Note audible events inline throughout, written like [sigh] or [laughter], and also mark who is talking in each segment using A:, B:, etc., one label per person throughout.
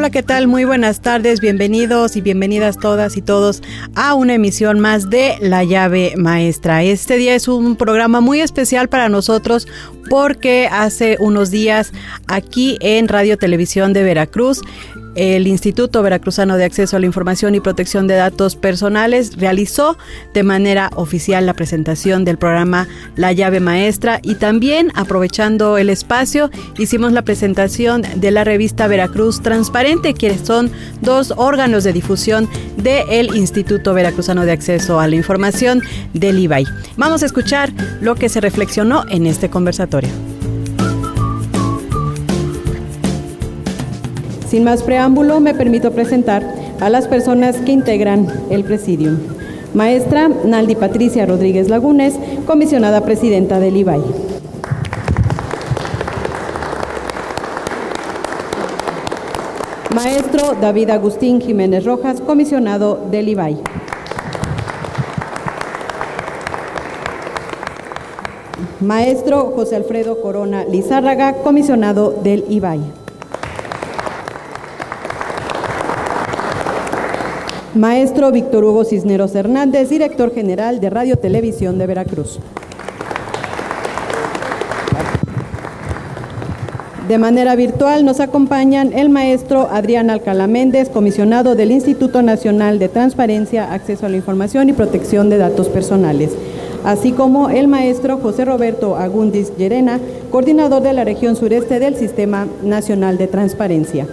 A: Hola, ¿qué tal? Muy buenas tardes, bienvenidos y bienvenidas todas y todos a una emisión más de La llave maestra. Este día es un programa muy especial para nosotros porque hace unos días aquí en Radio Televisión de Veracruz el Instituto Veracruzano de Acceso a la Información y Protección de Datos Personales realizó de manera oficial la presentación del programa La llave maestra y también aprovechando el espacio hicimos la presentación de la revista Veracruz Transparente, que son dos órganos de difusión del Instituto Veracruzano de Acceso a la Información del IBAI. Vamos a escuchar lo que se reflexionó en este conversatorio. Sin más preámbulo, me permito presentar a las personas que integran el presidium. Maestra Naldi Patricia Rodríguez Lagunes, comisionada presidenta del IBAI. Maestro David Agustín Jiménez Rojas, comisionado del IBAI. Maestro José Alfredo Corona Lizárraga, comisionado del IBAI. Maestro Víctor Hugo Cisneros Hernández, director general de Radio Televisión de Veracruz. De manera virtual nos acompañan el maestro Adrián Alcalá Méndez, comisionado del Instituto Nacional de Transparencia, Acceso a la Información y Protección de Datos Personales, así como el maestro José Roberto Agundis Llerena, coordinador de la región sureste del Sistema Nacional de Transparencia.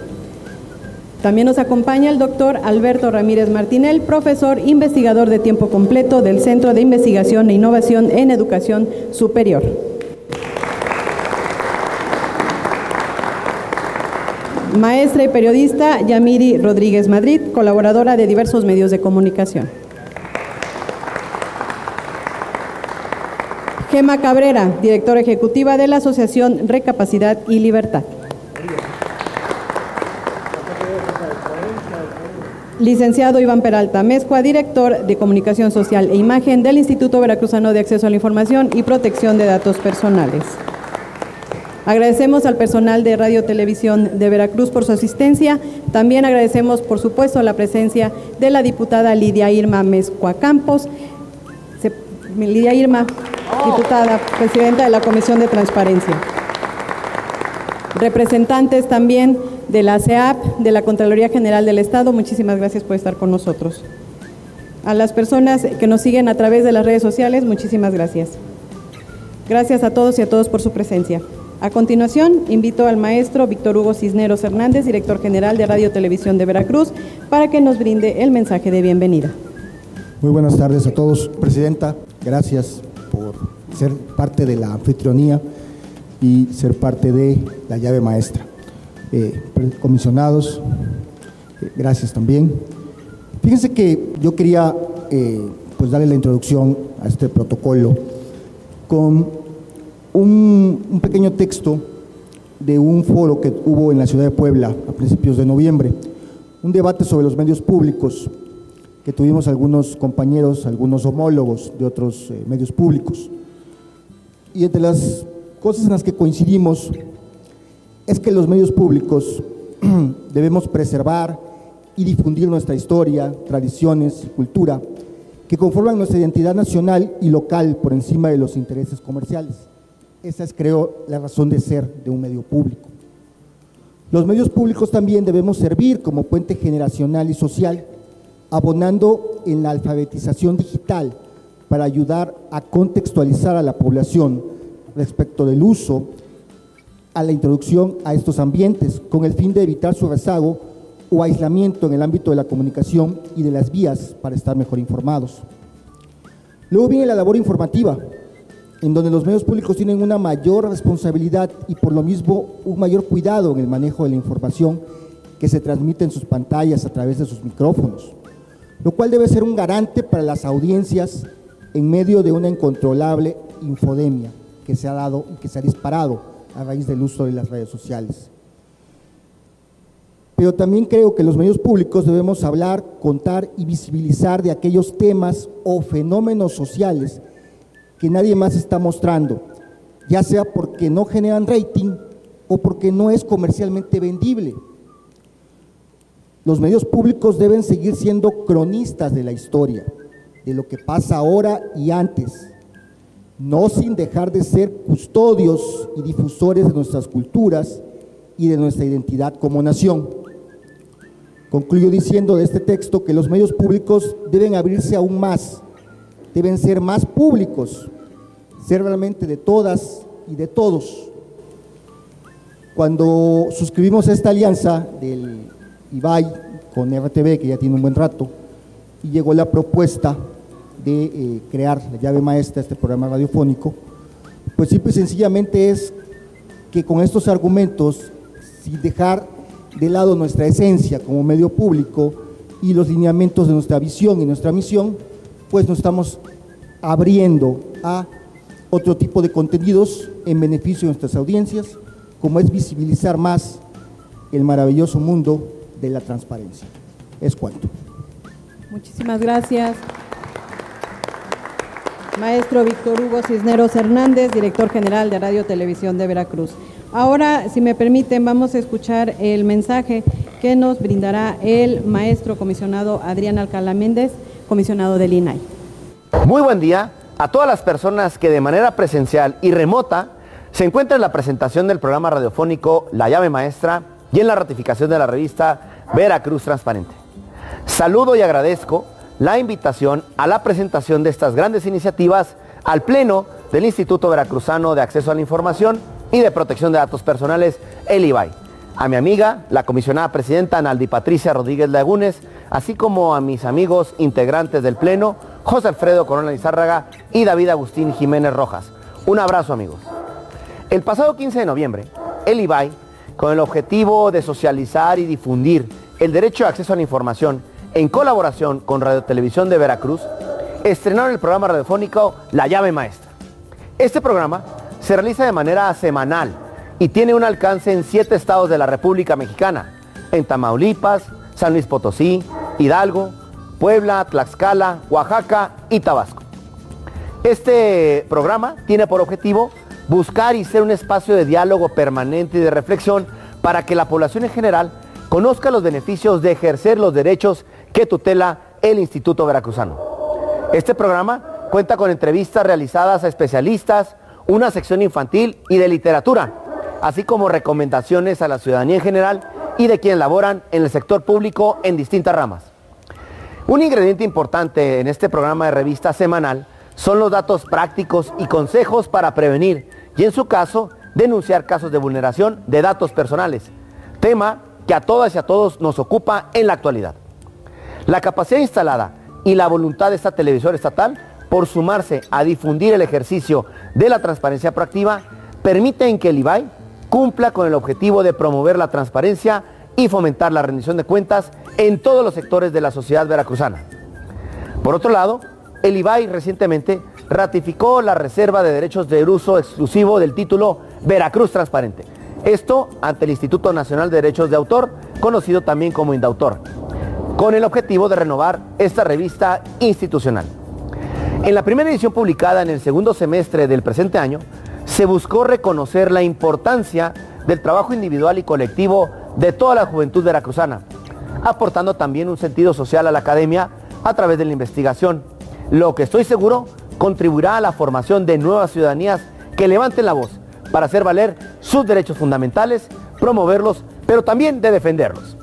A: También nos acompaña el doctor Alberto Ramírez Martinel, profesor investigador de tiempo completo del Centro de Investigación e Innovación en Educación Superior. Maestra y periodista Yamiri Rodríguez Madrid, colaboradora de diversos medios de comunicación. Gema Cabrera, directora ejecutiva de la Asociación Recapacidad y Libertad. Licenciado Iván Peralta Mezcua, director de Comunicación Social e Imagen del Instituto Veracruzano de Acceso a la Información y Protección de Datos Personales. Agradecemos al personal de Radio Televisión de Veracruz por su asistencia. También agradecemos, por supuesto, la presencia de la diputada Lidia Irma Mezcua Campos. Lidia Irma, diputada, presidenta de la Comisión de Transparencia. Representantes también de la CEAP, de la Contraloría General del Estado, muchísimas gracias por estar con nosotros. A las personas que nos siguen a través de las redes sociales, muchísimas gracias. Gracias a todos y a todos por su presencia. A continuación, invito al maestro Víctor Hugo Cisneros Hernández, director general de Radio Televisión de Veracruz, para que nos brinde el mensaje de bienvenida.
B: Muy buenas tardes a todos. Presidenta, gracias por ser parte de la anfitrionía y ser parte de la llave maestra. Eh, comisionados, eh, gracias también. Fíjense que yo quería eh, pues darle la introducción a este protocolo con un, un, pequeño texto de un foro que hubo en la ciudad de Puebla a principios de noviembre, un debate sobre los medios públicos que tuvimos algunos compañeros, algunos homólogos de otros medios públicos. Y entre las cosas en las que coincidimos es que los medios públicos [clears throat] debemos preservar y difundir nuestra historia, tradiciones cultura que conforman nuestra identidad nacional y local por encima de los intereses comerciales. Esa es, creo, la razón de ser de un medio público. Los medios públicos también debemos servir como puente generacional y social, abonando en la alfabetización digital para ayudar a contextualizar a la población respecto del uso a la introducción a estos ambientes con el fin de evitar su rezago o aislamiento en el ámbito de la comunicación y de las vías para estar mejor informados. Luego viene la labor informativa, en donde los medios públicos tienen una mayor responsabilidad y por lo mismo un mayor cuidado en el manejo de la información que se transmite en sus pantallas a través de sus micrófonos, lo cual debe ser un garante para las audiencias en medio de una incontrolable infodemia que se ha dado y que se ha disparado a raíz del uso de las redes sociales. Pero también creo que los medios públicos debemos hablar, contar y visibilizar de aquellos temas o fenómenos sociales que nadie más está mostrando, ya sea porque no generan rating o porque no es comercialmente vendible. Los medios públicos deben seguir siendo cronistas de la historia, de lo que pasa ahora y antes, no sin dejar de ser custodios y difusores de nuestras culturas y de nuestra identidad como nación. Concluyo diciendo de este texto que los medios públicos deben abrirse aún más, deben ser más públicos, ser realmente de todas y de todos. Cuando suscribimos esta alianza del IBAI con RTV, que ya tiene un buen rato, y llegó la propuesta de eh, crear la llave maestra, este programa radiofónico, pues simple y sencillamente es que con estos argumentos, sin dejar de lado nuestra esencia como medio público y los lineamientos de nuestra visión y nuestra misión, pues nos estamos abriendo a otro tipo de contenidos en beneficio de nuestras audiencias, como es visibilizar más el maravilloso mundo de la transparencia. Es cuanto.
A: Muchísimas gracias. Maestro Víctor Hugo Cisneros Hernández, director general de Radio Televisión de Veracruz. Ahora, si me permiten, vamos a escuchar el mensaje que nos brindará el maestro comisionado Adrián Alcalá Méndez, comisionado del INAI.
C: Muy buen día a todas las personas que de manera presencial y remota se encuentran en la presentación del programa radiofónico La llave maestra y en la ratificación de la revista Veracruz Transparente. Saludo y agradezco la invitación a la presentación de estas grandes iniciativas al Pleno del Instituto Veracruzano de Acceso a la Información y de Protección de Datos Personales, el IBAI. A mi amiga, la comisionada presidenta Naldi Patricia Rodríguez Lagunes, así como a mis amigos integrantes del Pleno, José Alfredo Corona Lizárraga y David Agustín Jiménez Rojas. Un abrazo amigos. El pasado 15 de noviembre, el IBAI, con el objetivo de socializar y difundir el derecho de acceso a la información en colaboración con Radio Televisión de Veracruz, estrenaron el programa radiofónico La llave maestra. Este programa se realiza de manera semanal y tiene un alcance en siete estados de la República Mexicana, en Tamaulipas, San Luis Potosí, Hidalgo, Puebla, Tlaxcala, Oaxaca y Tabasco. Este programa tiene por objetivo buscar y ser un espacio de diálogo permanente y de reflexión para que la población en general conozca los beneficios de ejercer los derechos que tutela el Instituto Veracruzano. Este programa cuenta con entrevistas realizadas a especialistas, una sección infantil y de literatura, así como recomendaciones a la ciudadanía en general y de quienes laboran en el sector público en distintas ramas. Un ingrediente importante en este programa de revista semanal son los datos prácticos y consejos para prevenir y en su caso denunciar casos de vulneración de datos personales, tema que a todas y a todos nos ocupa en la actualidad. La capacidad instalada y la voluntad de esta televisora estatal por sumarse a difundir el ejercicio de la transparencia proactiva permiten que el IBAI cumpla con el objetivo de promover la transparencia y fomentar la rendición de cuentas en todos los sectores de la sociedad veracruzana. Por otro lado, el IBAI recientemente ratificó la reserva de derechos de uso exclusivo del título Veracruz Transparente. Esto ante el Instituto Nacional de Derechos de Autor, conocido también como Indautor, con el objetivo de renovar esta revista institucional. En la primera edición publicada en el segundo semestre del presente año, se buscó reconocer la importancia del trabajo individual y colectivo de toda la juventud veracruzana, aportando también un sentido social a la academia a través de la investigación, lo que estoy seguro contribuirá a la formación de nuevas ciudadanías que levanten la voz para hacer valer sus derechos fundamentales, promoverlos, pero también de defenderlos.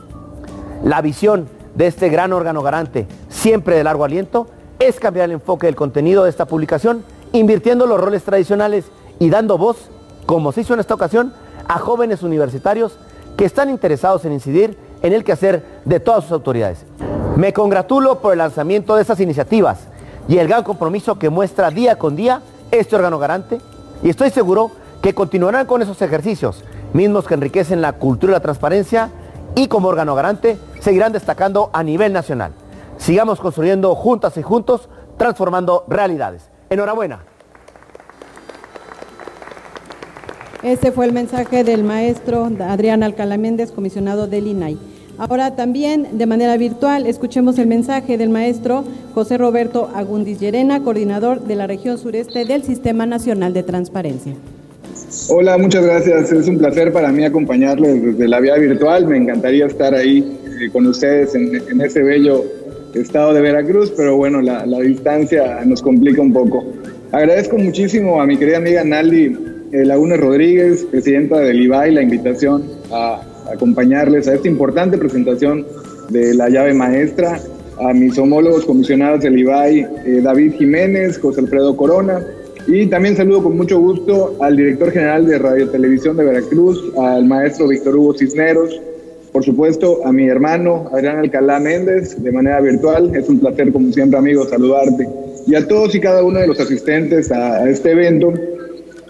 C: La visión de este gran órgano garante, siempre de largo aliento, es cambiar el enfoque del contenido de esta publicación, invirtiendo los roles tradicionales y dando voz, como se hizo en esta ocasión, a jóvenes universitarios que están interesados en incidir en el quehacer de todas sus autoridades. Me congratulo por el lanzamiento de estas iniciativas y el gran compromiso que muestra día con día este órgano garante y estoy seguro que continuarán con esos ejercicios, mismos que enriquecen la cultura y la transparencia y como órgano garante seguirán destacando a nivel nacional. Sigamos construyendo juntas y juntos, transformando realidades. Enhorabuena.
A: Este fue el mensaje del maestro Adrián Alcalá Méndez, comisionado del INAI. Ahora también de manera virtual escuchemos el mensaje del maestro José Roberto Agundis Llerena, coordinador de la región sureste del Sistema Nacional de Transparencia.
D: Hola, muchas gracias. Es un placer para mí acompañarles desde la vía virtual. Me encantaría estar ahí eh, con ustedes en, ese bello estado de Veracruz, pero bueno, la, la distancia nos complica un poco. Agradezco muchísimo a mi querida amiga Naldi eh, Laguna Rodríguez, presidenta del IBAI, la invitación a acompañarles a esta importante presentación de la llave maestra, a mis homólogos comisionados del IBAI, eh, David Jiménez, José Alfredo Corona, y también saludo con mucho gusto al director general de Radio Televisión de Veracruz, al maestro Víctor Hugo Cisneros, por supuesto a mi hermano Adrián Alcalá Méndez de manera virtual. Es un placer, como siempre, amigo, saludarte. Y a todos y cada uno de los asistentes a, este evento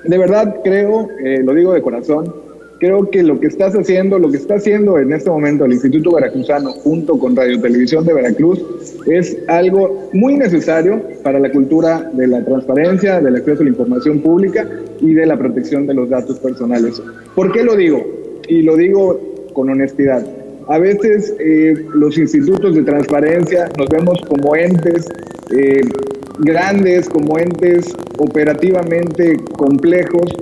D: de verdad creo, eh, lo digo de corazón, creo que lo que estás haciendo, lo que está haciendo en este momento el Instituto Veracruzano junto con Radio Televisión de Veracruz es algo muy necesario para la cultura de la transparencia, del acceso a la información pública y de la protección de los datos personales. ¿Por qué lo digo? Y lo digo con honestidad. A veces eh, los institutos de transparencia nos vemos como entes eh, grandes, como entes operativamente complejos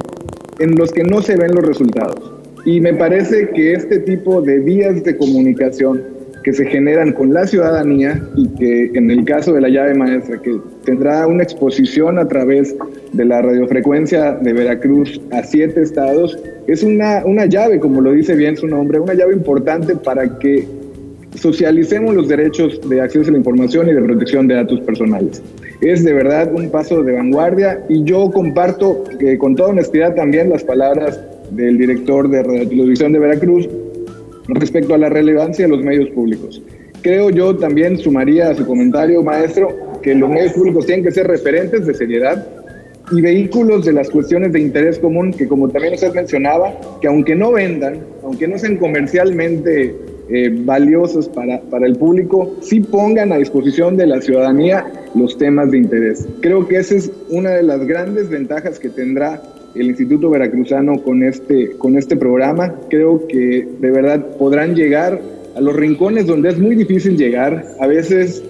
D: en los que no se ven los resultados. Y me parece que este tipo de vías de comunicación que se generan con la ciudadanía y que en el caso de la llave maestra, que tendrá una exposición a través de la radiofrecuencia de Veracruz a siete estados, es una, una llave, como lo dice bien su nombre, una llave importante para que socialicemos los derechos de acceso a la información y de protección de datos personales. Es de verdad un paso de vanguardia y yo comparto eh, con toda honestidad también las palabras del director de Radio Televisión de Veracruz respecto a la relevancia de los medios públicos. Creo yo también sumaría a su comentario, maestro, que los medios públicos tienen que ser referentes de seriedad y vehículos de las cuestiones de interés común que, como también usted mencionaba, que aunque no vendan, aunque no sean comercialmente eh, valiosos para, para el público, sí pongan a disposición de la ciudadanía los temas de interés. Creo que esa es una de las grandes ventajas que tendrá el Instituto Veracruzano con este, con este programa. Creo que de verdad podrán llegar a los rincones donde es muy difícil llegar. A veces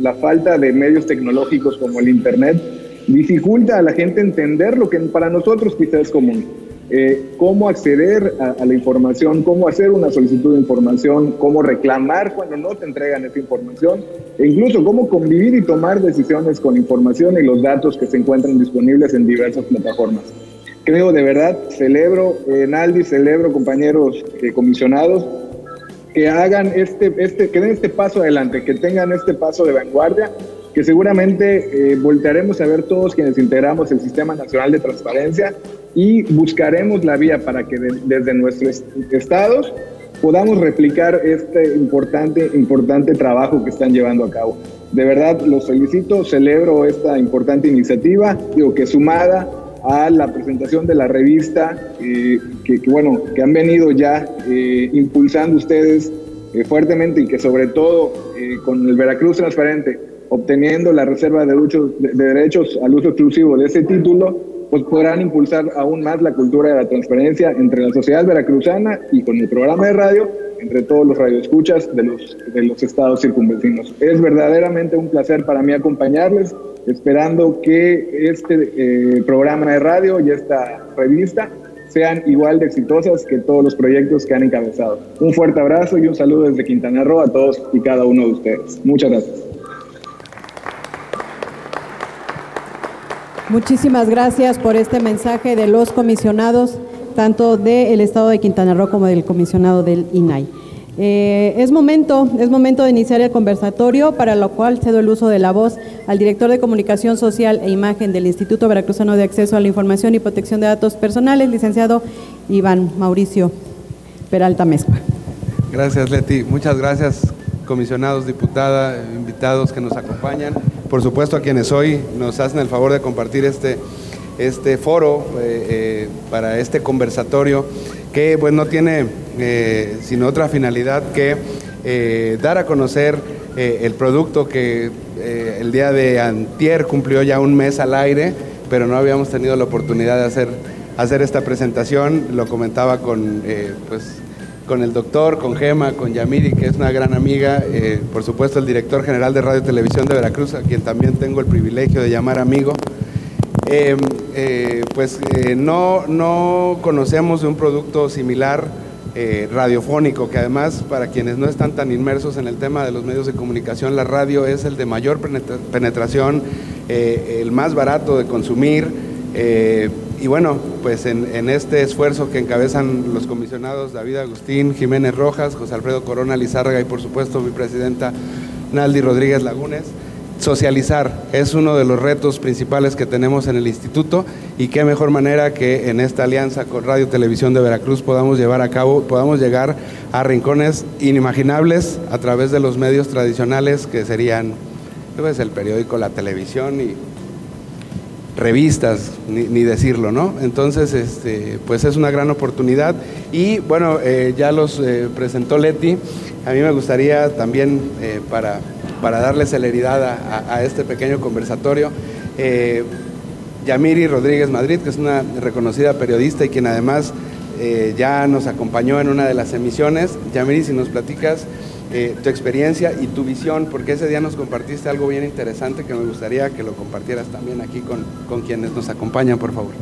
D: la falta de medios tecnológicos como el Internet dificulta a la gente entender lo que para nosotros quizás es común. Eh, cómo acceder a, la información, cómo hacer una solicitud de información, cómo reclamar cuando no te entregan esa información, e incluso cómo convivir y tomar decisiones con información y los datos que se encuentran disponibles en diversas plataformas. Creo de verdad, celebro, eh, Aldi, celebro compañeros eh, comisionados, que hagan este, este, que den este paso adelante, que tengan este paso de vanguardia que seguramente eh, voltearemos a ver todos quienes integramos el Sistema Nacional de Transparencia y buscaremos la vía para que desde nuestros estados podamos replicar este importante, importante trabajo que están llevando a cabo. De verdad, los felicito, celebro esta importante iniciativa, digo que sumada a la presentación de la revista, eh, que, bueno, que han venido ya eh, impulsando ustedes fuertemente y que sobre todo con el Veracruz Transparente obteniendo la reserva de, derechos al uso exclusivo de ese título, pues podrán impulsar aún más la cultura de la transparencia entre la sociedad veracruzana y con el programa de radio, entre todos los radioescuchas de los, de los estados circunvecinos. Es verdaderamente un placer para mí acompañarles, esperando que este eh, programa de radio y esta revista sean igual de exitosas que todos los proyectos que han encabezado. Un fuerte abrazo y un saludo desde Quintana Roo a todos y cada uno de ustedes. Muchas gracias.
A: Muchísimas gracias por este mensaje de los comisionados, tanto del Estado de Quintana Roo como del comisionado del INAI. Eh, es momento, es momento de iniciar el conversatorio, para lo cual cedo el uso de la voz al director de Comunicación Social e Imagen del Instituto Veracruzano de Acceso a la Información y Protección de Datos Personales, licenciado Iván Mauricio Peralta Mezcua.
E: Gracias, Leti. Muchas gracias, comisionados, diputada, invitados que nos acompañan por supuesto a quienes hoy nos hacen el favor de compartir este, este foro, para este conversatorio, que pues no tiene sino otra finalidad que dar a conocer el producto que el día de antier cumplió ya un mes al aire, pero no habíamos tenido la oportunidad de hacer, hacer esta presentación. Lo comentaba con, pues, con el doctor, con Gema, con Yamiri, que es una gran amiga, eh, por supuesto el director general de Radio Televisión de Veracruz, a quien también tengo el privilegio de llamar amigo. Em, eh, pues eh, no, no conocemos un producto similar radiofónico, que además para quienes no están tan inmersos en el tema de los medios de comunicación, la radio es el de mayor penetración, el más barato de consumir y bueno, pues en, este esfuerzo que encabezan los comisionados David Agustín, Jiménez Rojas, José Alfredo Corona Lizárraga y por supuesto mi presidenta Naldi Rodríguez Lagunes, socializar es uno de los retos principales que tenemos en el instituto y qué mejor manera que en esta alianza con Radio Televisión de Veracruz podamos llevar a cabo, podamos llegar a rincones inimaginables a través de los medios tradicionales que serían pues, el periódico, la televisión y revistas, ni, decirlo, ¿no? Entonces, este, pues es una gran oportunidad. Y bueno, eh, ya los eh, presentó Leti. A mí me gustaría también, eh, para, para, darle celeridad a, este pequeño conversatorio, Yamiri Rodríguez Madrid, que es una reconocida periodista y quien además ya nos acompañó en una de las emisiones. Yamiri, si nos platicas eh, tu experiencia y tu visión, porque ese día nos compartiste algo bien interesante que me gustaría que lo compartieras también aquí con, con quienes nos acompañan, por favor.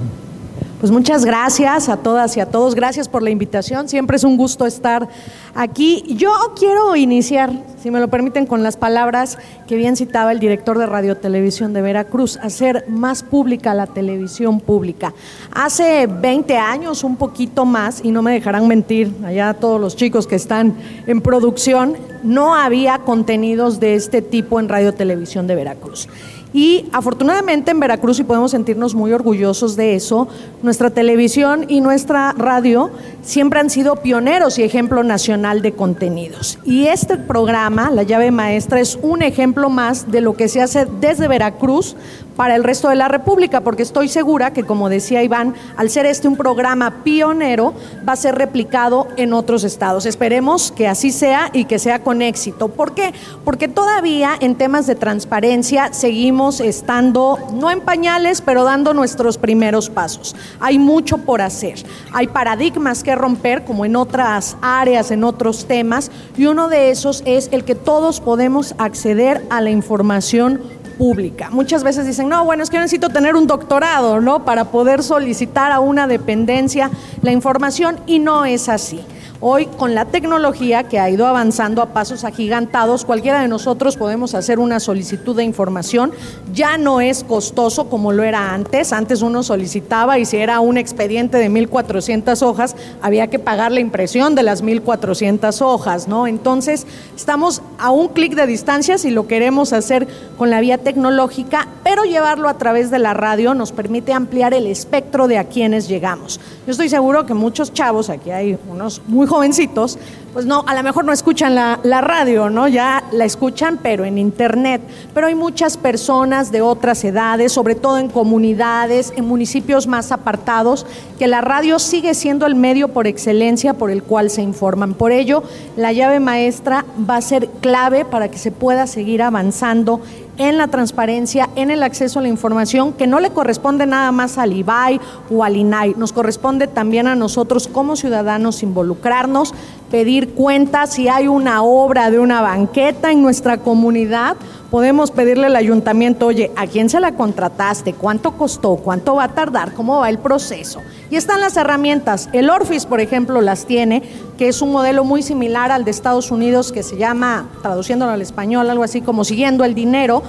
F: Pues muchas gracias a todas y a todos. Gracias por la invitación. Siempre es un gusto estar aquí. Yo quiero iniciar, si me lo permiten, con las palabras que bien citaba el director de Radio Televisión de Veracruz, hacer más pública la televisión pública. Hace 20 años, un poquito más, y no me dejarán mentir, allá todos los chicos que están en producción, no había contenidos de este tipo en Radio Televisión de Veracruz. Y afortunadamente en Veracruz, y podemos sentirnos muy orgullosos de eso, nuestra televisión y nuestra radio siempre han sido pioneros y ejemplo nacional de contenidos. Y este programa, La llave maestra, es un ejemplo más de lo que se hace desde Veracruz para el resto de la República, porque estoy segura que, como decía Iván, al ser este un programa pionero, va a ser replicado en otros estados. Esperemos que así sea y que sea con éxito. ¿Por qué? Porque todavía en temas de transparencia seguimos estando, no en pañales, pero dando nuestros primeros pasos. Hay mucho por hacer. Hay paradigmas que romper, como en otras áreas, en otros temas, y uno de esos es el que todos podemos acceder a la información pública. Muchas veces dicen, no, bueno, es que necesito tener un doctorado, ¿no? Para poder solicitar a una dependencia la información y no es así. Hoy, con la tecnología que ha ido avanzando a pasos agigantados, cualquiera de nosotros podemos hacer una solicitud de información. Ya no es costoso como lo era antes. Antes uno solicitaba y si era un expediente de 1.400 hojas, había que pagar la impresión de las 1.400 hojas, ¿no? Entonces, estamos a un clic de distancia si lo queremos hacer con la vía tecnológica, pero llevarlo a través de la radio nos permite ampliar el espectro de a quienes llegamos. Yo estoy seguro que muchos chavos, aquí hay unos muy jovencitos, pues no, a lo mejor no escuchan la, radio, ¿no? Ya la escuchan, pero en internet. Pero hay muchas personas de otras edades, sobre todo en comunidades, en municipios más apartados, que la radio sigue siendo el medio por excelencia por el cual se informan. Por ello, la llave maestra va a ser clave para que se pueda seguir avanzando en la transparencia, en el acceso a la información, que no le corresponde nada más al IBAI o al INAI, nos corresponde también a nosotros como ciudadanos involucrarnos, pedir cuentas si hay una obra de una banqueta en nuestra comunidad, podemos pedirle al ayuntamiento, oye, ¿a quién se la contrataste? ¿Cuánto costó? ¿Cuánto va a tardar? ¿Cómo va el proceso? Y están las herramientas. El Orfis, por ejemplo, las tiene, que es un modelo muy similar al de Estados Unidos que se llama, traduciéndolo al español, algo así como siguiendo el dinero,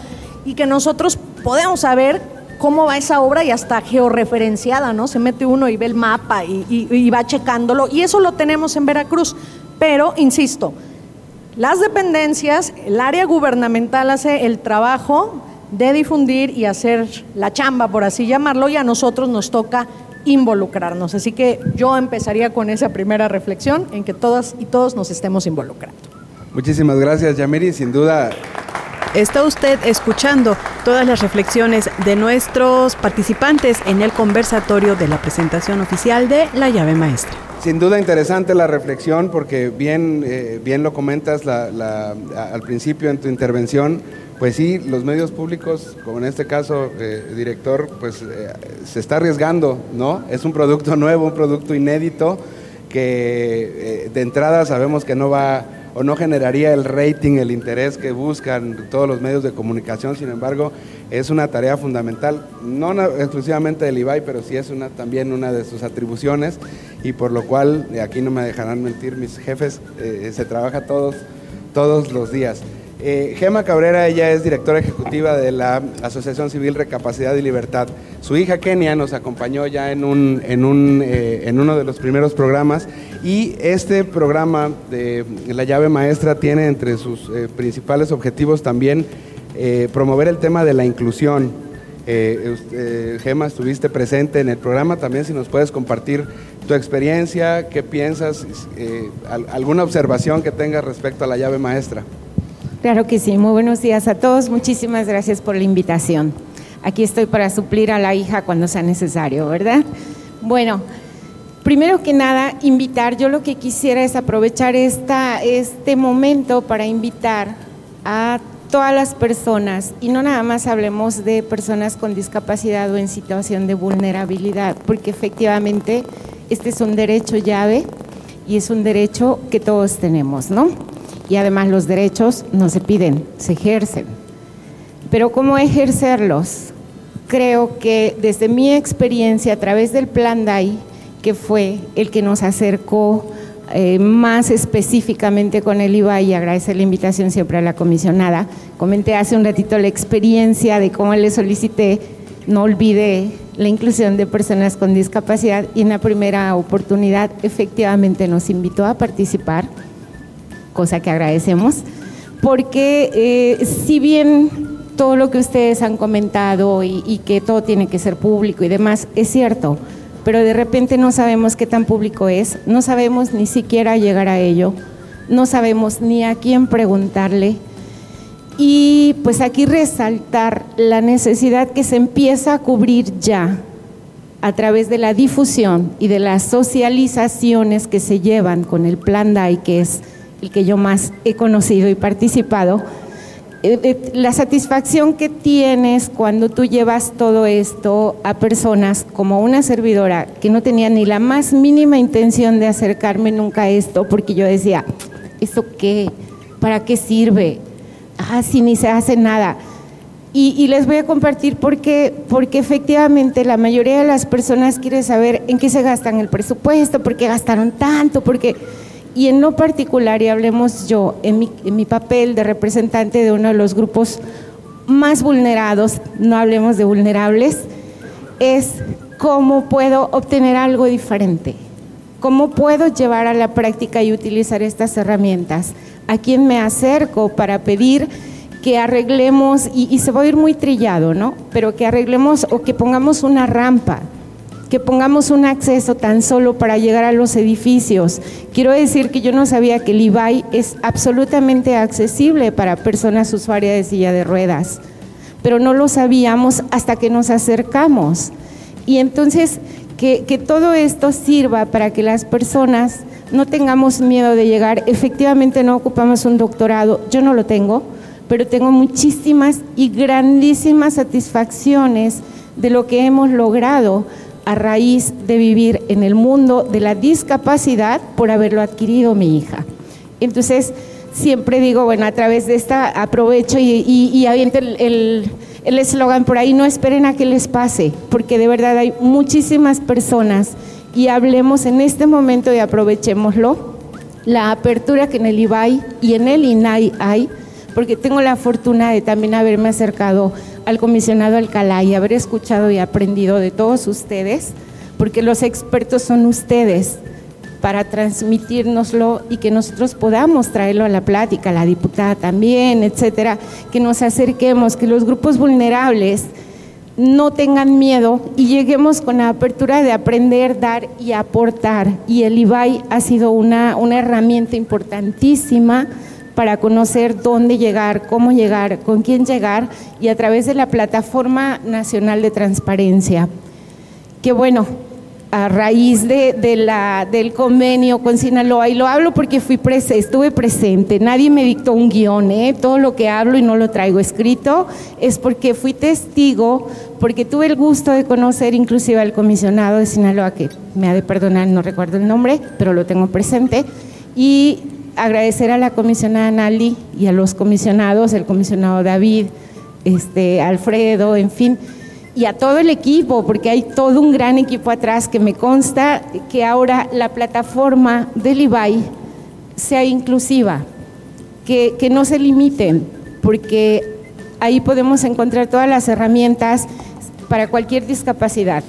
F: y que nosotros podemos saber cómo va esa obra y hasta georreferenciada, ¿no? Se mete uno y ve el mapa y, y va checándolo, y eso lo tenemos en Veracruz. Pero, insisto, las dependencias, el área gubernamental hace el trabajo de difundir y hacer la chamba, por así llamarlo, y a nosotros nos toca involucrarnos. Así que yo empezaría con esa primera reflexión en que todas y todos nos estemos involucrando.
E: Muchísimas gracias, Yamiri. Sin duda.
A: Está usted escuchando todas las reflexiones de nuestros participantes en el conversatorio de la presentación oficial de la llave maestra.
E: Sin duda interesante la reflexión porque bien, eh, bien lo comentas al principio en tu intervención, pues sí, los medios públicos, como en este caso, eh, director, pues eh, se está arriesgando, ¿no? Es un producto [laughs] nuevo, un producto inédito que de entrada sabemos que no va o no generaría el rating, el interés que buscan todos los medios de comunicación, sin embargo, es una tarea fundamental, no exclusivamente del IBAI, pero sí es también una de sus atribuciones y por lo cual, aquí no me dejarán mentir mis jefes, eh, se trabaja todos, todos los días. Eh, Gema Cabrera, ella es directora ejecutiva de la Asociación Civil Recapacidad y Libertad. Su hija Kenia nos acompañó ya en, un, en, un, eh, en uno de los primeros programas y este programa de la llave maestra tiene entre sus principales objetivos también promover el tema de la inclusión. Gema, estuviste presente en el programa, también si nos puedes compartir tu experiencia, qué piensas, alguna observación que tengas respecto a la llave maestra.
G: Claro que sí, muy buenos días a todos, muchísimas gracias por la invitación. Aquí estoy para suplir a la hija cuando sea necesario, ¿verdad? Bueno, primero que nada, invitar, yo lo que quisiera es aprovechar esta, este momento para invitar a todas las personas, y no nada más hablemos de personas con discapacidad o en situación de vulnerabilidad, porque efectivamente este es un derecho llave y es un derecho que todos tenemos, ¿no? y además los derechos no se piden, se ejercen. Pero ¿cómo ejercerlos? Creo que desde mi experiencia a través del plan DAI, que fue el que nos acercó eh, más específicamente con el IVA y agradecer la invitación siempre a la comisionada. Comenté hace un ratito la experiencia de cómo le solicité, no olvide la inclusión de personas con discapacidad y en la primera oportunidad efectivamente nos invitó a participar cosa que agradecemos, porque eh, si bien todo lo que ustedes han comentado y, que todo tiene que ser público y demás, es cierto, pero de repente no sabemos qué tan público es, no sabemos ni siquiera llegar a ello, no sabemos ni a quién preguntarle. Y pues aquí resaltar la necesidad que se empieza a cubrir ya a través de la difusión y de las socializaciones que se llevan con el plan DAI, que es el que yo más he conocido y participado, la satisfacción que tienes cuando tú llevas todo esto a personas como una servidora que no tenía ni la más mínima intención de acercarme nunca a esto, porque yo decía, ¿esto qué? ¿Para qué sirve? Ah, si ni se hace nada. Y, y, les voy a compartir porque, porque efectivamente la mayoría de las personas quiere saber en qué se gastan el presupuesto, por qué gastaron tanto, porque y en lo particular, y hablemos yo, en mi, en mi papel de representante de uno de los grupos más vulnerados, no hablemos de vulnerables, es cómo puedo obtener algo diferente, cómo puedo llevar a la práctica y utilizar estas herramientas, a quién me acerco para pedir que arreglemos, y, y se va a ir muy trillado, ¿no? Pero que arreglemos o que pongamos una rampa que pongamos un acceso tan solo para llegar a los edificios. Quiero decir que yo no sabía que el IBAI es absolutamente accesible para personas usuarias de silla de ruedas, pero no lo sabíamos hasta que nos acercamos. Y entonces, que, que todo esto sirva para que las personas no tengamos miedo de llegar. Efectivamente no ocupamos un doctorado, yo no lo tengo, pero tengo muchísimas y grandísimas satisfacciones de lo que hemos logrado a raíz de vivir en el mundo de la discapacidad por haberlo adquirido mi hija. Entonces, siempre digo, bueno, a través de esta aprovecho y, y, aviento el eslogan por ahí, no esperen a que les pase, porque de verdad hay muchísimas personas y hablemos en este momento y aprovechémoslo, la apertura que en el IBAI y en el INAI hay, porque tengo la fortuna de también haberme acercado al comisionado Alcalá y haber escuchado y aprendido de todos ustedes, porque los expertos son ustedes para transmitirnoslo y que nosotros podamos traerlo a la plática, la diputada también, etcétera, que nos acerquemos, que los grupos vulnerables no tengan miedo y lleguemos con la apertura de aprender, dar y aportar. Y el IBAI ha sido una, una herramienta importantísima para conocer dónde llegar, cómo llegar, con quién llegar y a través de la Plataforma Nacional de Transparencia. Que bueno, a raíz de, del convenio con Sinaloa, y lo hablo porque fui estuve presente, nadie me dictó un guion, ¿eh? todo lo que hablo y no lo traigo escrito es porque fui testigo, porque tuve el gusto de conocer inclusive al comisionado de Sinaloa, que me ha de perdonar, no recuerdo el nombre, pero lo tengo presente, y agradecer a la comisionada Nali y a los comisionados, el comisionado David, este, Alfredo, en fin, y a todo el equipo, porque hay todo un gran equipo atrás que me consta que ahora la plataforma del IBAI sea inclusiva, que, que no se limiten, porque ahí podemos encontrar todas las herramientas para cualquier discapacidad.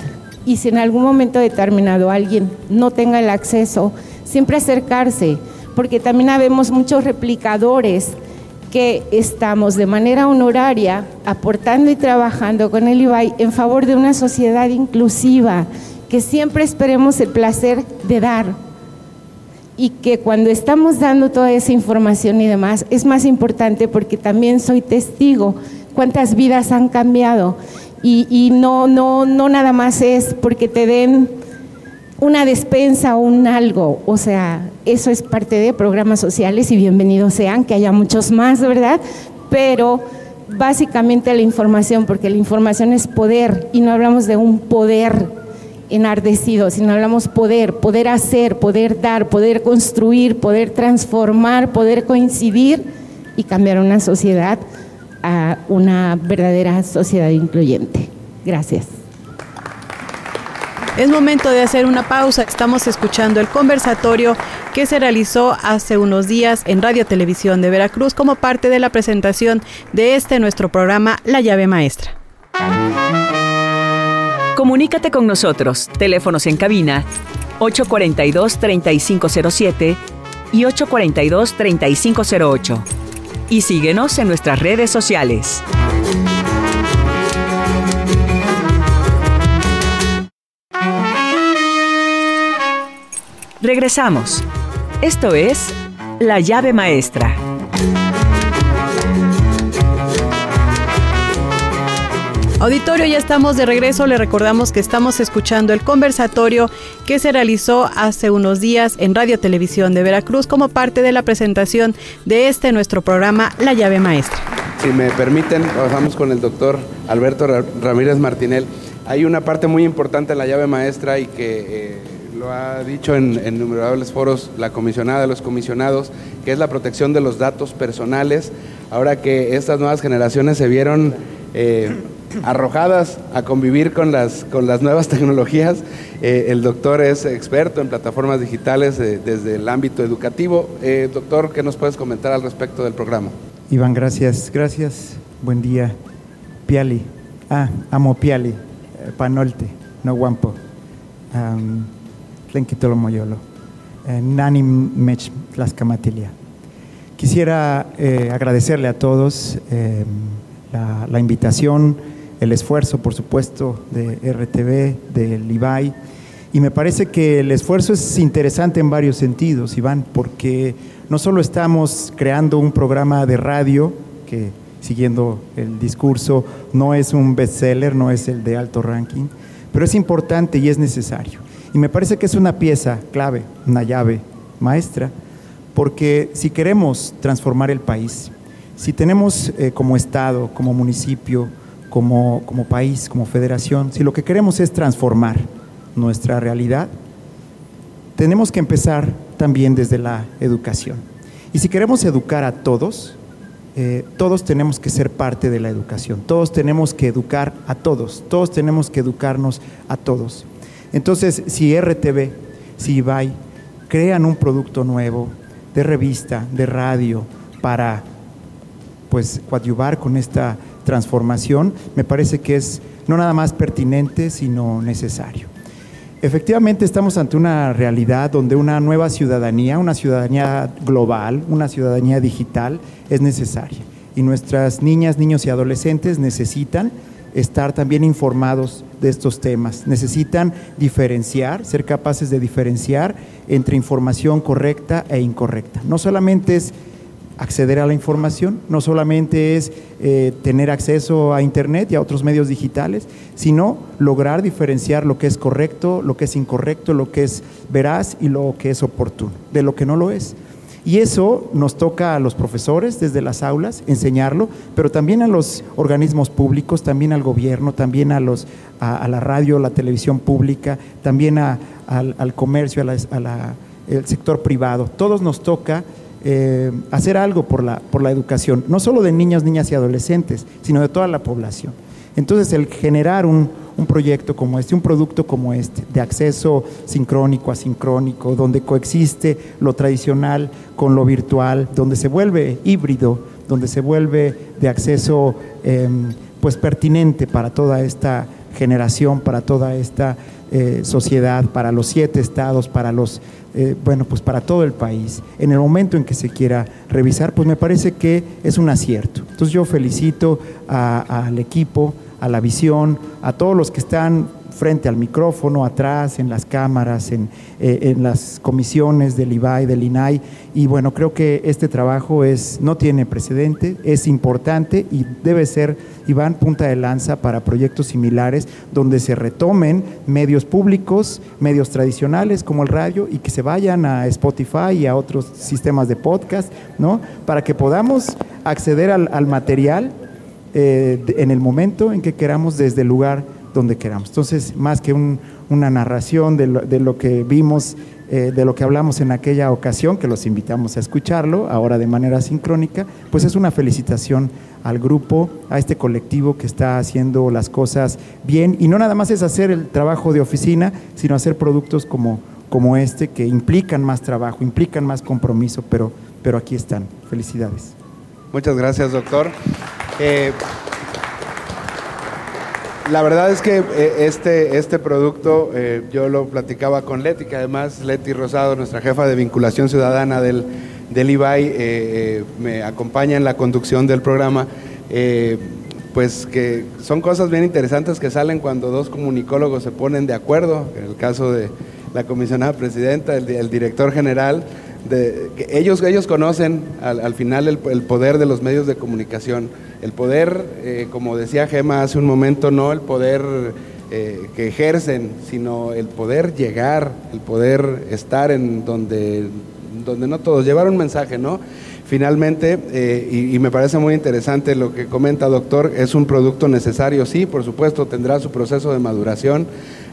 G: Y si en algún momento determinado alguien no tenga el acceso, siempre acercarse, porque también habemos muchos replicadores que estamos de manera honoraria aportando y trabajando con el IBAI en favor de una sociedad inclusiva, que siempre esperemos el placer de dar y que cuando estamos dando toda esa información y demás es más importante porque también soy testigo cuántas vidas han cambiado. Y, no, no, no nada más es porque te den una despensa o un algo, o sea, eso es parte de programas sociales y bienvenidos sean, que haya muchos más, ¿verdad? Pero básicamente la información, porque la información es poder y no hablamos de un poder enardecido, sino hablamos poder, poder hacer, poder dar, poder construir, poder transformar, poder coincidir y cambiar una sociedad a una verdadera sociedad incluyente. Gracias.
A: Es momento de hacer una pausa. Estamos escuchando el conversatorio que se realizó hace unos días en Radio Televisión de Veracruz como parte de la presentación de este nuestro programa La llave maestra.
H: Comunícate con nosotros. Teléfonos en cabina 842-3507 y 842-3508. Y síguenos en nuestras redes sociales. Regresamos. Esto es La llave maestra.
A: Auditorio, ya estamos de regreso. Le recordamos que estamos escuchando el conversatorio que se realizó hace unos días en Radio Televisión de Veracruz como parte de la presentación de este nuestro programa La llave maestra.
E: Si me permiten, vamos con el doctor Alberto Ramírez Martinel. Hay una parte muy importante en la llave maestra y que eh, lo ha dicho en, innumerables foros la comisionada de los comisionados, que es la protección de los datos personales. Ahora que estas nuevas generaciones se vieron eh, arrojadas a convivir con las, con las nuevas [laughs] tecnologías, eh, el doctor es experto en plataformas digitales eh, desde el ámbito educativo. doctor, ¿qué nos puedes comentar al respecto del programa?
I: Iván, gracias, gracias. Buen día. Piali. Ah, amo Piali. Panolte, no guampo. Eh, Nanim Mech Tlaxcamatilia. Quisiera eh, agradecerle a todos eh, la, invitación, el esfuerzo, por supuesto, de RTV, del IBAI. Y me parece que el esfuerzo es interesante en varios sentidos, Iván, porque no solo estamos creando un programa de radio que, siguiendo el discurso, no es un bestseller, no es el de alto ranking, pero es importante y es necesario. Y me parece que es una pieza clave, una llave maestra, porque si queremos transformar el país, si tenemos eh, como Estado, como municipio, como, como país, como federación, si lo que queremos es transformar nuestra realidad, tenemos que empezar también desde la educación. Y si queremos educar a todos, eh, todos tenemos que ser parte de la educación, todos tenemos que educar a todos, todos tenemos que educarnos a todos. Entonces, si RTV, si IBAI crean un producto nuevo de revista, de radio, para pues coadyuvar con esta transformación, me parece que es no nada más pertinente, sino necesario. Efectivamente estamos ante una realidad donde una nueva ciudadanía, una ciudadanía global, una ciudadanía digital es necesaria. Y nuestras niñas, niños y adolescentes necesitan estar también informados de estos temas. Necesitan diferenciar, ser capaces de diferenciar entre información correcta e incorrecta. No solamente es acceder a la información, no solamente es eh, tener acceso a Internet y a otros medios digitales, sino lograr diferenciar lo que es correcto, lo que es incorrecto, lo que es veraz y lo que es oportuno, de lo que no lo es. Y eso nos toca a los profesores desde las aulas enseñarlo, pero también a los organismos públicos, también al gobierno, también a, los, a, la radio, la televisión pública, también al, comercio, al sector privado. Todos nos toca eh, hacer algo por la, por la educación, no solo de niños, niñas y adolescentes, sino de toda la población. Entonces, el generar un, un proyecto como este, un producto como este, de acceso sincrónico, asincrónico, donde coexiste lo tradicional con lo virtual, donde se vuelve híbrido, donde se vuelve de acceso em, pues pertinente para toda esta generación, para toda esta eh, sociedad, para los siete estados, para los eh, bueno, pues para todo el país, en el momento en que se quiera revisar, pues me parece que es un acierto. Entonces yo felicito al equipo, a la visión, a todos los que están frente al micrófono, atrás, en las cámaras, en, eh, las comisiones del IBAI, del INAI. Y bueno, creo que este trabajo es, no tiene precedente, es importante y debe ser, Iván, punta de lanza para proyectos similares donde se retomen medios públicos, medios tradicionales como el radio y que se vayan a Spotify y a otros sistemas de podcast, ¿no? Para que podamos acceder al material eh, en el momento en que queramos, desde el lugar donde queramos. Entonces, más que una narración de lo, que vimos, eh, de lo que hablamos en aquella ocasión, que los invitamos a escucharlo, ahora de manera sincrónica, pues es una felicitación al grupo, a este colectivo que está haciendo las cosas bien. Y no nada más es hacer el trabajo de oficina, sino hacer productos como, como este, que implican más trabajo, implican más compromiso, pero, pero aquí están. Felicidades.
E: Muchas gracias, doctor. Eh, la verdad es que eh, este, este producto, eh, yo lo platicaba con Leti, que además Leti Rosado, nuestra jefa de vinculación ciudadana del, del IBAI, me acompaña en la conducción del programa. pues que son cosas bien interesantes que salen cuando dos comunicólogos se ponen de acuerdo, en el caso de la comisionada presidenta, el director general, que ellos, ellos conocen al, final el, poder de los medios de comunicación, el poder, eh, como decía Gema hace un momento, no el poder eh, que ejercen, sino el poder llegar, el poder estar en donde, donde no todos, llevar un mensaje, ¿no? Finalmente, eh, y, me parece muy interesante lo que comenta doctor, es un producto necesario, sí, por supuesto, tendrá su proceso de maduración.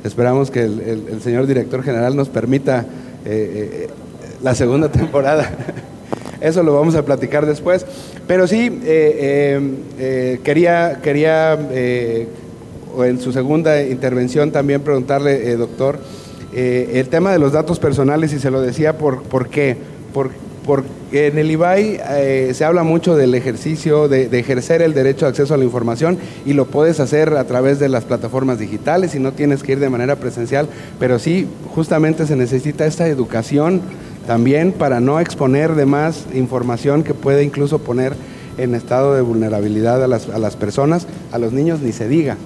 E: Esperamos que el, señor director general nos permita la segunda temporada. Eso lo vamos a platicar después. Pero sí, eh, eh, eh, quería, quería en su segunda intervención también preguntarle, doctor, el tema de los datos personales, y se lo decía, ¿por, por qué? Por, porque en el IBAI se habla mucho del ejercicio, de, de, ejercer el derecho de acceso a la información y lo puedes hacer a través de las plataformas digitales y no tienes que ir de manera presencial, pero sí, justamente se necesita esta educación también para no exponer de más información que puede incluso poner en estado de vulnerabilidad a las, a las personas, a los niños ni se diga,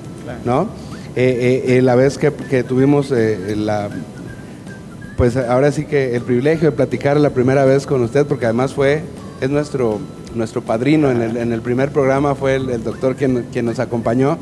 E: ¿no? Eh, eh, eh, la vez que, tuvimos la, pues ahora sí que el privilegio de platicar la primera vez con usted, porque además fue, es nuestro, nuestro padrino en el, en el primer programa, fue el, doctor quien, quien, nos acompañó,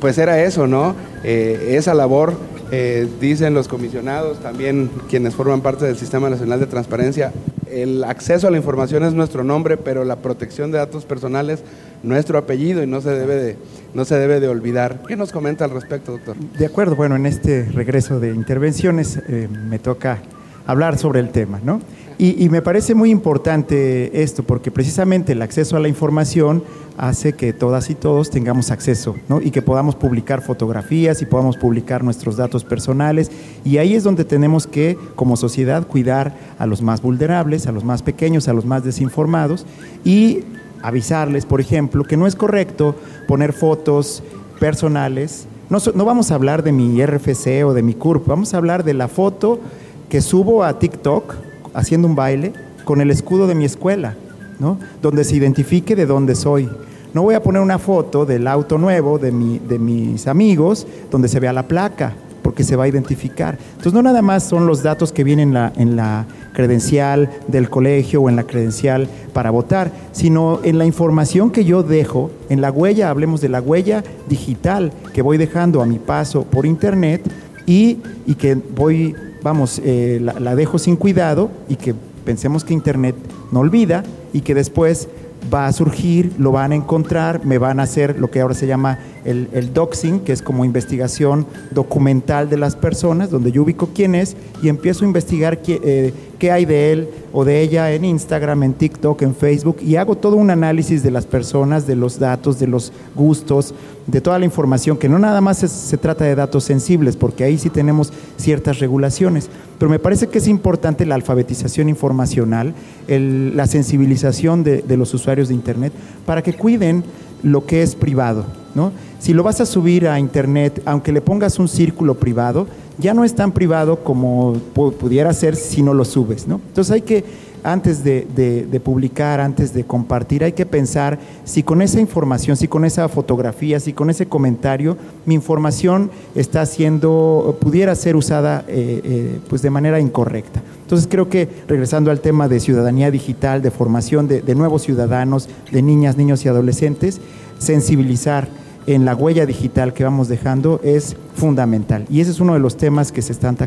E: pues era eso, ¿no? esa labor eh, dicen los comisionados, también quienes forman parte del Sistema Nacional de Transparencia, el acceso a la información es nuestro nombre, pero la protección de datos personales nuestro apellido y no se debe de, no se debe de olvidar. ¿Qué nos comenta al respecto, doctor?
I: De acuerdo, bueno, en este regreso de intervenciones eh, me toca hablar sobre el tema, ¿no? Y, me parece muy importante esto, porque precisamente el acceso a la información hace que todas y todos tengamos acceso, ¿no? Y que podamos publicar fotografías y podamos publicar nuestros datos personales. Y ahí es donde tenemos que, como sociedad, cuidar a los más vulnerables, a los más pequeños, a los más desinformados y avisarles, por ejemplo, que no es correcto poner fotos personales. No, no vamos a hablar de mi RFC o de mi CURP, vamos a hablar de la foto que subo a TikTok haciendo un baile con el escudo de mi escuela, ¿no? Donde se identifique de dónde soy. No voy a poner una foto del auto nuevo de, mi, de mis amigos donde se vea la placa, porque se va a identificar. Entonces, no nada más son los datos que vienen en la, en la credencial del colegio o en la credencial para votar, sino en la información que yo dejo, en la huella, hablemos de la huella digital que voy dejando a mi paso por internet y, y que voy, vamos, eh, la, dejo sin cuidado y que pensemos que internet no olvida y que después va a surgir, lo van a encontrar, me van a hacer lo que ahora se llama el, el doxing, que es como investigación documental de las personas, donde yo ubico quién es y empiezo a investigar qué, eh, qué hay de él o de ella en Instagram, en TikTok, en Facebook y hago todo un análisis de las personas, de los datos, de los gustos, de toda la información, que no nada más se trata de datos sensibles, porque ahí sí tenemos ciertas regulaciones, pero me parece que es importante la alfabetización informacional, la sensibilización de los usuarios de Internet para que cuiden lo que es privado. ¿no? Si lo vas a subir a Internet, aunque le pongas un círculo privado, ya no es tan privado como pu- pudiera ser si no lo subes. ¿no? Entonces hay que, antes de, publicar, antes de compartir, hay que pensar si con esa información, si con esa fotografía, si con ese comentario, mi información está siendo, pudiera ser usada eh, eh, pues de manera incorrecta. Entonces creo que regresando al tema de ciudadanía digital, de formación de, nuevos ciudadanos, de niñas, niños y adolescentes, sensibilizar en la huella digital que vamos dejando es fundamental. Y ese es uno de los temas que se están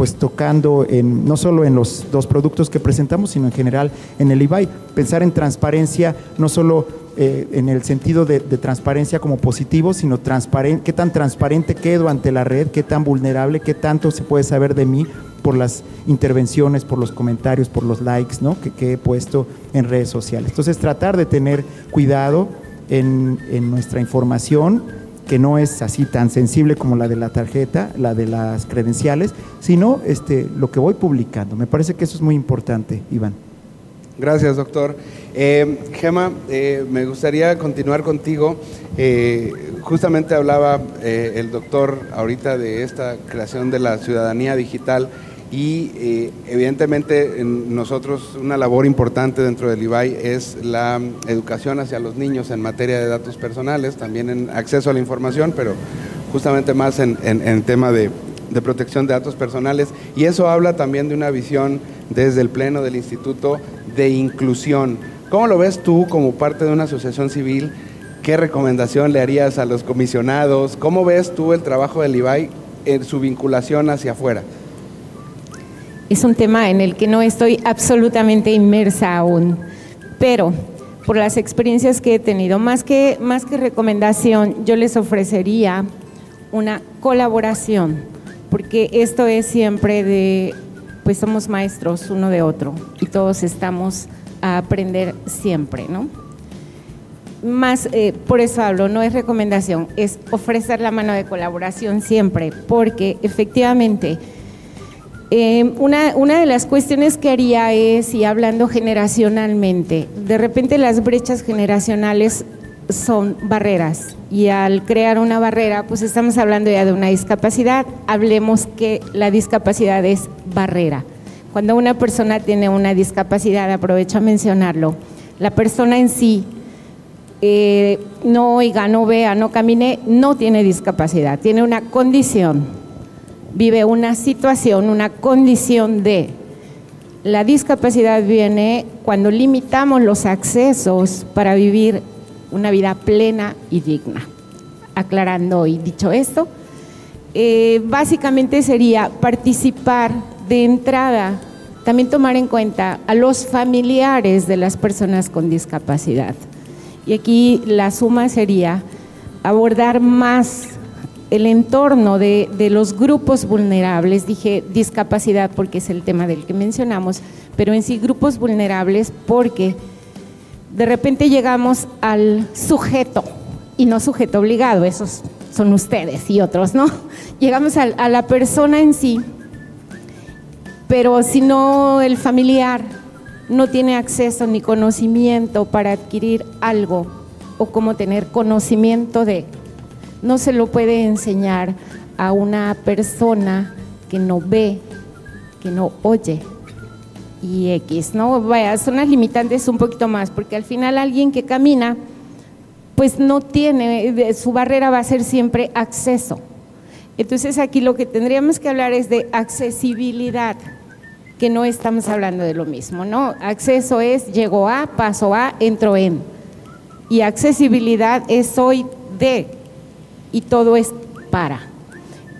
I: pues tocando en, no solo en los dos productos que presentamos, sino en general en el IBAI. Pensar en transparencia, no solo eh, en el sentido de, transparencia como positivo, sino transparente, qué tan transparente quedo ante la red, qué tan vulnerable, qué tanto se puede saber de mí por las intervenciones, por los comentarios, por los likes ¿no? que, que he puesto en redes sociales. Entonces tratar de tener cuidado en, en nuestra información, que no es así tan sensible como la de la tarjeta, la de las credenciales, sino este, lo que voy publicando. Me parece que eso es muy importante, Iván.
E: Gracias, doctor. Eh, Gema, eh, me gustaría continuar contigo. Eh, justamente hablaba eh, el doctor ahorita de esta creación de la ciudadanía digital y eh, evidentemente en nosotros una labor importante dentro del IBAI es la educación hacia los niños en materia de datos personales, también en acceso a la información, pero justamente más en, en, tema de, de protección de datos personales. Y eso habla también de una visión desde el Pleno del Instituto de inclusión. ¿Cómo lo ves tú como parte de una asociación civil? ¿Qué recomendación le harías a los comisionados? ¿Cómo ves tú el trabajo del IBAI en su vinculación hacia afuera?
G: Es un tema en el que no estoy absolutamente inmersa aún, pero por las experiencias que he tenido, más que, más que recomendación, yo les ofrecería una colaboración, porque esto es siempre de, pues somos maestros uno de otro y todos estamos a aprender siempre, ¿no? Más, eh, por eso hablo, no es recomendación, es ofrecer la mano de colaboración siempre, porque efectivamente eh, una, una de las cuestiones que haría es, y hablando generacionalmente, de repente las brechas generacionales son barreras y al crear una barrera, pues estamos hablando ya de una discapacidad, hablemos que la discapacidad es barrera. Cuando una persona tiene una discapacidad, aprovecho a mencionarlo, la persona en sí eh, no oiga, no vea, no camine, no tiene discapacidad, tiene una condición, vive una situación, una condición de... La discapacidad viene cuando limitamos los accesos para vivir una vida plena y digna. Aclarando y dicho esto, eh, básicamente sería participar de entrada, también tomar en cuenta a los familiares de las personas con discapacidad. Y aquí la suma sería abordar más el entorno de, de, los grupos vulnerables, dije discapacidad porque es el tema del que mencionamos, pero en sí grupos vulnerables porque de repente llegamos al sujeto y no sujeto obligado, esos son ustedes y otros, ¿no? Llegamos a, a la persona en sí, pero si no el familiar no tiene acceso ni conocimiento para adquirir algo o cómo tener conocimiento de, no se lo puede enseñar a una persona que no ve, que no oye y X, ¿no? Vaya, son las limitantes un poquito más, porque al final alguien que camina, pues no tiene, su barrera va a ser siempre acceso. Entonces aquí lo que tendríamos que hablar es de accesibilidad que no estamos hablando de lo mismo, ¿no? Acceso es llego a, paso a, entro en. Y accesibilidad es soy de y todo es para.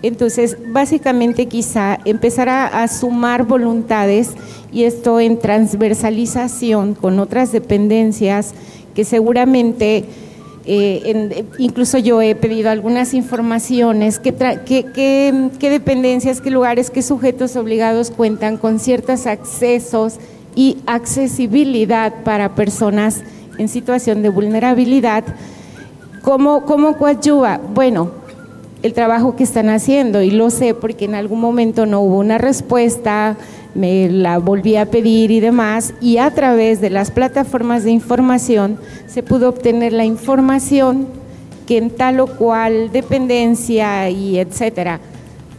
G: Entonces, básicamente quizá empezar a, sumar voluntades y esto en transversalización con otras dependencias que seguramente, eh, incluso yo he pedido algunas informaciones, qué que, dependencias, qué lugares, qué sujetos obligados cuentan con ciertos accesos y accesibilidad para personas en situación de vulnerabilidad. ¿Cómo, cómo coadyuva? Bueno, el trabajo que están haciendo y lo sé porque en algún momento no hubo una respuesta, me la volví a pedir y demás y a través de las plataformas de información se pudo obtener la información que en tal o cual dependencia y etcétera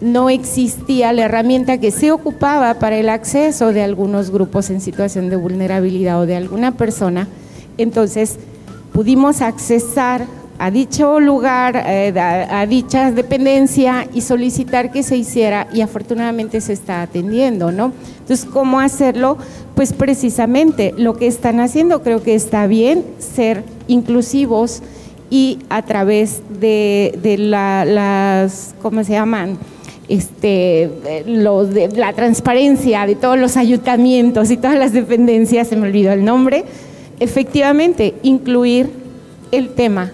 G: no existía la herramienta que se ocupaba para el acceso de algunos grupos en situación de vulnerabilidad o de alguna persona. Entonces, pudimos accesar a dicho lugar, eh, a, dicha dependencia y solicitar que se hiciera y afortunadamente se está atendiendo, ¿no? Entonces, ¿cómo hacerlo? Pues precisamente lo que están haciendo, creo que está bien ser inclusivos y a través de, las, ¿cómo se llaman? Este, la transparencia de todos los ayuntamientos y todas las dependencias, se me olvidó el nombre, efectivamente incluir el tema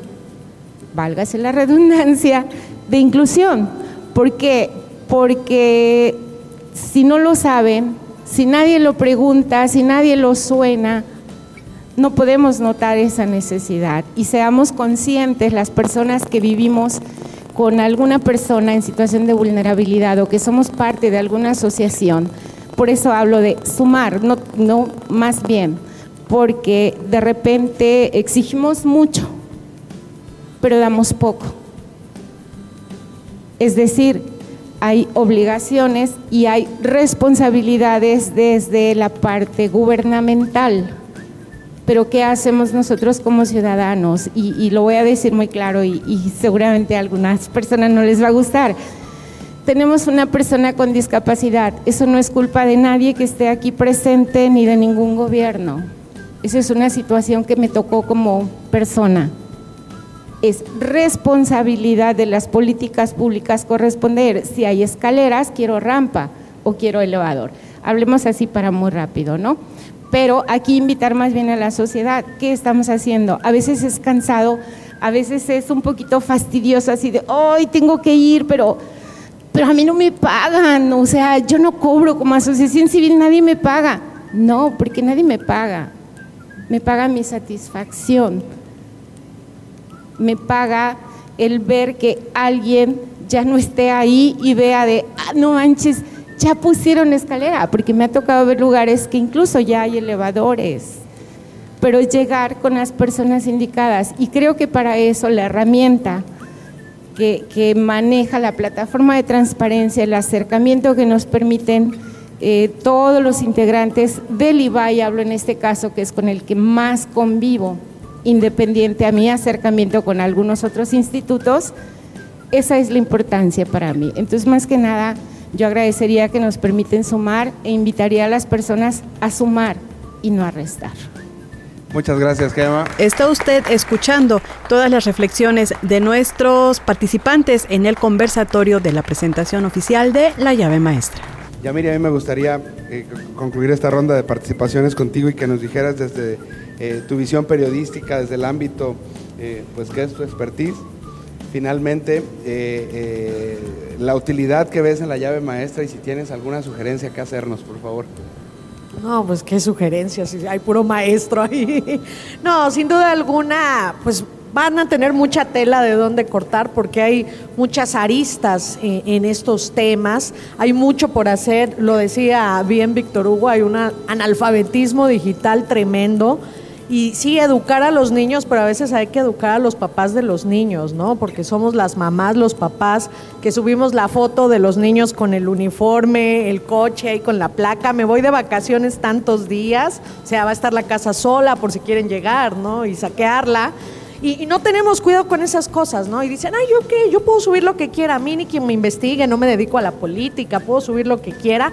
G: válgase la redundancia, de inclusión. ¿Por qué? Porque si no lo saben, si nadie lo pregunta, si nadie lo suena, no podemos notar esa necesidad. Y seamos conscientes, las personas que vivimos con alguna persona en situación de vulnerabilidad o que somos parte de alguna asociación, por eso hablo de sumar, no, no más bien, porque de repente exigimos mucho pero damos poco. Es decir, hay obligaciones y hay responsabilidades desde la parte gubernamental. Pero ¿qué hacemos nosotros como ciudadanos? Y, lo voy a decir muy claro y, y seguramente a algunas personas no les va a gustar. Tenemos una persona con discapacidad. Eso no es culpa de nadie que esté aquí presente ni de ningún gobierno. Esa es una situación que me tocó como persona es responsabilidad de las políticas públicas corresponder. Si hay escaleras, quiero rampa o quiero elevador. Hablemos así para muy rápido, ¿no? Pero aquí invitar más bien a la sociedad. ¿Qué estamos haciendo? A veces es cansado, a veces es un poquito fastidioso, así de, hoy tengo que ir, pero, pero a mí no me pagan. O sea, yo no cobro como asociación civil, nadie me paga. No, porque nadie me paga. Me paga mi satisfacción me paga el ver que alguien ya no esté ahí y vea de, ah, no manches, ya pusieron escalera, porque me ha tocado ver lugares que incluso ya hay elevadores, pero llegar con las personas indicadas. Y creo que para eso la herramienta que, maneja la plataforma de transparencia, el acercamiento que nos permiten eh, todos los integrantes del IBAI, hablo en este caso que es con el que más convivo, independiente a mi acercamiento con algunos otros institutos, esa es la importancia para mí. Entonces, más que nada, yo agradecería que nos permiten sumar e invitaría a las personas a sumar y no a restar.
E: Muchas gracias, Gema.
A: Está usted escuchando todas las reflexiones de nuestros participantes en el conversatorio de la presentación oficial de la llave maestra.
E: Ya, Miriam, a mí me gustaría eh, concluir esta ronda de participaciones contigo y que nos dijeras desde eh, tu visión periodística desde el ámbito, eh, pues que es tu expertise. Finalmente, eh, la utilidad que ves en la llave maestra y si tienes alguna sugerencia que hacernos, por favor.
F: No, pues qué sugerencias, hay puro maestro ahí. [laughs] No, sin duda alguna, pues van a tener mucha tela de dónde cortar porque hay muchas aristas en estos temas, hay mucho por hacer, lo decía bien Víctor Hugo, hay un analfabetismo digital tremendo y sí, educar a los niños, pero a veces hay que educar a los papás de los niños, ¿no? Porque somos las mamás, los papás, que subimos la foto de los niños con el uniforme, el coche y con la placa. Me voy de vacaciones tantos días, o sea, va a estar la casa sola por si quieren llegar, ¿no? Y saquearla. Y, no tenemos cuidado con esas cosas, ¿no? Y dicen, ay, ¿yo qué? Yo puedo subir lo que quiera, a mí ni quien me investigue, no me dedico a la política, puedo subir lo que quiera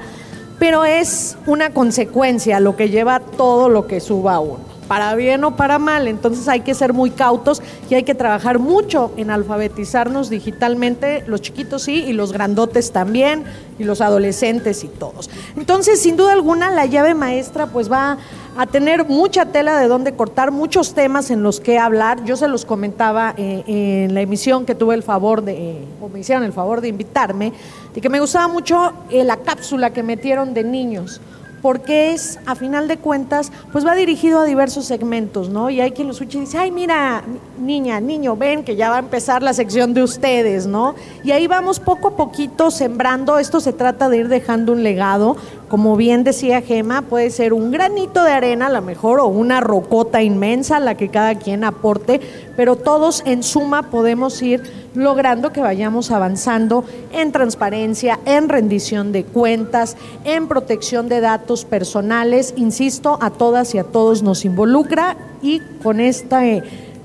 F: pero es una consecuencia lo que lleva todo lo que suba uno para bien o para mal. Entonces hay que ser muy cautos y hay que trabajar mucho en alfabetizarnos digitalmente, los chiquitos sí, y los grandotes también, y los adolescentes y todos. Entonces, sin duda alguna, la llave maestra pues va a tener mucha tela de dónde cortar, muchos temas en los que hablar. Yo se los comentaba eh, en la emisión que tuve el favor de, o me hicieron el favor de invitarme, y que me gustaba mucho eh, la cápsula que metieron de niños porque es, a final de cuentas, pues va dirigido a diversos segmentos, ¿no? Y hay quien lo escucha y dice, ay, mira, niña, niño, ven que ya va a empezar la sección de ustedes, ¿no? Y ahí vamos poco a poquito sembrando, esto se trata de ir dejando un legado, como bien decía Gema, puede ser un granito de arena a lo mejor o una rocota inmensa, la que cada quien aporte, pero todos en suma podemos ir logrando que vayamos avanzando en transparencia, en rendición de cuentas, en protección de datos personales. Insisto, a todas y a todos nos involucra y con esta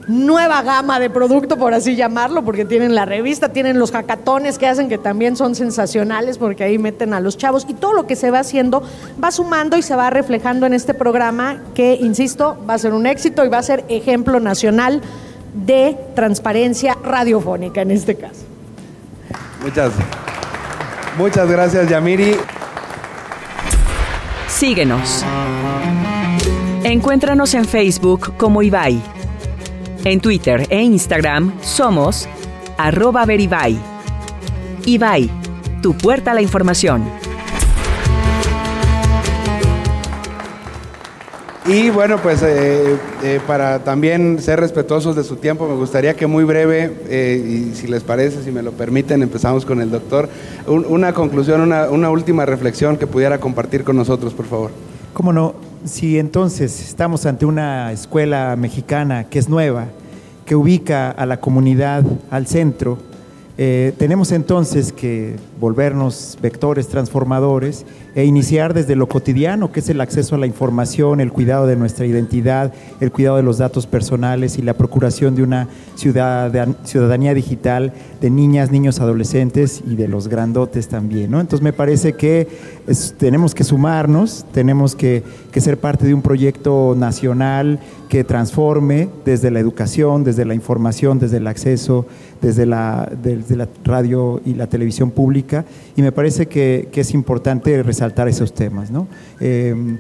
F: nueva gama de producto, por así llamarlo, porque tienen la revista, tienen los hackatones que hacen que también son sensacionales porque ahí meten a los chavos y todo lo que se va haciendo va sumando y se va reflejando en este programa que, insisto, va a ser un éxito y va a ser ejemplo nacional de transparencia radiofónica en este caso.
E: Muchas, muchas gracias, Yamiri.
H: Síguenos. Encuéntranos en Facebook como Ibai. En Twitter e Instagram somos arroba veribai. Ibai, tu puerta a la información.
E: Y bueno, pues eh, eh, para también ser respetuosos de su tiempo, me gustaría que muy breve, eh, y si les parece, si me lo permiten, empezamos con el doctor. una conclusión, una, una última reflexión que pudiera compartir con nosotros, por favor.
I: ¿Cómo no? Si entonces estamos ante una escuela mexicana que es nueva, que ubica a la comunidad al centro, tenemos entonces que volvernos vectores transformadores e iniciar desde lo cotidiano, que es el acceso a la información, el cuidado de nuestra identidad, el cuidado de los datos personales y la procuración de una ciudadanía digital de niñas, niños, adolescentes y de los grandotes también. Entonces me parece que tenemos que sumarnos, tenemos que, ser parte de un proyecto nacional que transforme desde la educación, desde la información, desde el acceso, desde la radio y la televisión pública. Y me parece que, que es importante resaltar esos temas. ¿no? Eh,